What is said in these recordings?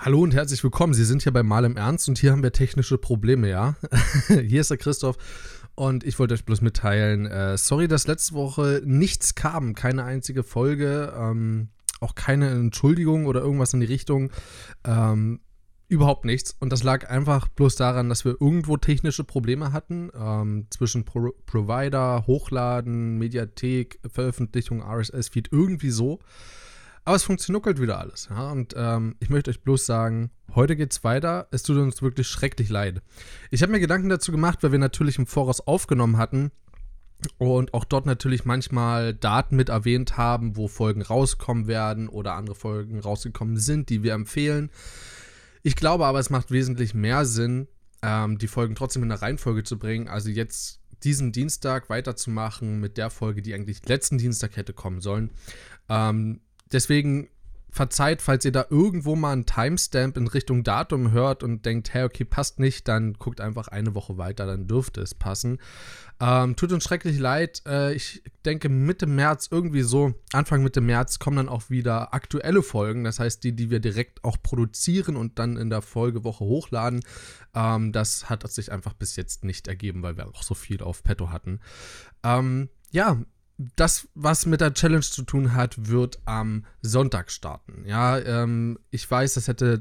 Hallo und herzlich willkommen. Sie sind hier bei Mal im Ernst und hier haben wir technische Probleme, ja? hier ist der Christoph und ich wollte euch bloß mitteilen, äh, sorry, dass letzte Woche nichts kam, keine einzige Folge, ähm, auch keine Entschuldigung oder irgendwas in die Richtung. Ähm, überhaupt nichts. Und das lag einfach bloß daran, dass wir irgendwo technische Probleme hatten ähm, zwischen Pro Provider, Hochladen, Mediathek, Veröffentlichung, RSS-Feed, irgendwie so. Aber es funktioniert wieder alles. Ja? Und ähm, ich möchte euch bloß sagen, heute geht's weiter. Es tut uns wirklich schrecklich leid. Ich habe mir Gedanken dazu gemacht, weil wir natürlich im Voraus aufgenommen hatten und auch dort natürlich manchmal Daten mit erwähnt haben, wo Folgen rauskommen werden oder andere Folgen rausgekommen sind, die wir empfehlen. Ich glaube aber, es macht wesentlich mehr Sinn, ähm, die Folgen trotzdem in der Reihenfolge zu bringen. Also jetzt diesen Dienstag weiterzumachen mit der Folge, die eigentlich letzten Dienstag hätte kommen sollen. Ähm, Deswegen verzeiht, falls ihr da irgendwo mal einen Timestamp in Richtung Datum hört und denkt, hey, okay, passt nicht, dann guckt einfach eine Woche weiter, dann dürfte es passen. Ähm, tut uns schrecklich leid. Äh, ich denke, Mitte März, irgendwie so, Anfang Mitte März, kommen dann auch wieder aktuelle Folgen. Das heißt, die, die wir direkt auch produzieren und dann in der Folgewoche hochladen. Ähm, das hat sich einfach bis jetzt nicht ergeben, weil wir auch so viel auf Petto hatten. Ähm, ja, das, was mit der Challenge zu tun hat, wird am Sonntag starten. Ja, ähm, ich weiß, das hätte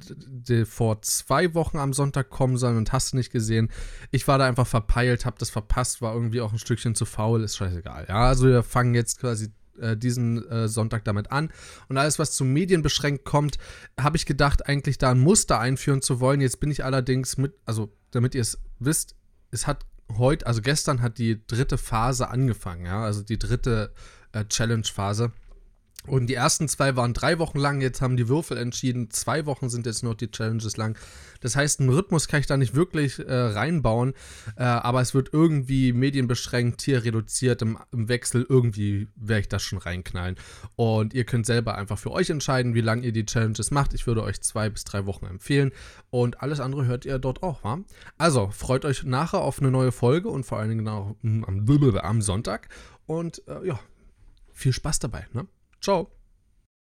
vor zwei Wochen am Sonntag kommen sollen und hast du nicht gesehen. Ich war da einfach verpeilt, hab das verpasst, war irgendwie auch ein Stückchen zu faul, ist scheißegal. Ja, also wir fangen jetzt quasi äh, diesen äh, Sonntag damit an. Und alles, was zu Medien beschränkt kommt, habe ich gedacht, eigentlich da ein Muster einführen zu wollen. Jetzt bin ich allerdings mit, also damit ihr es wisst, es hat heute, also gestern hat die dritte Phase angefangen, ja, also die dritte äh, Challenge-Phase. Und die ersten zwei waren drei Wochen lang, jetzt haben die Würfel entschieden, zwei Wochen sind jetzt noch die Challenges lang. Das heißt, einen Rhythmus kann ich da nicht wirklich äh, reinbauen, äh, aber es wird irgendwie medienbeschränkt, hier reduziert, im, im Wechsel, irgendwie werde ich das schon reinknallen. Und ihr könnt selber einfach für euch entscheiden, wie lange ihr die Challenges macht. Ich würde euch zwei bis drei Wochen empfehlen und alles andere hört ihr dort auch, wa? Also, freut euch nachher auf eine neue Folge und vor allen Dingen auch am, am Sonntag und äh, ja, viel Spaß dabei, ne? Ciao.